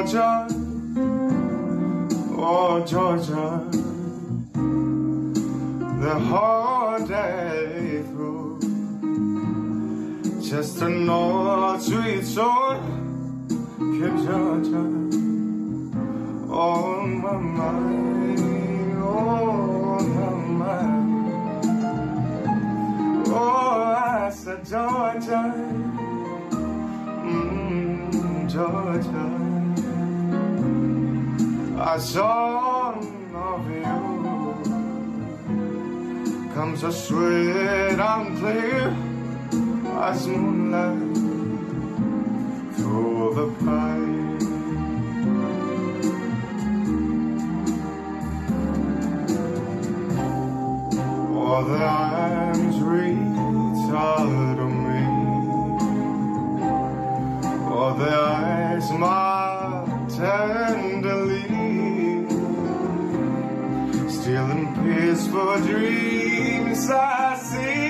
Georgia, oh Georgia, the whole day through, just an old sweet soul, keep Georgia on my mind, on my mind. Oh, I said Georgia. Georgia, a song of you comes as sweet and clear as moonlight through the pine. All the reach out to me. Oh, the eyes smile tenderly, still for dreams. I see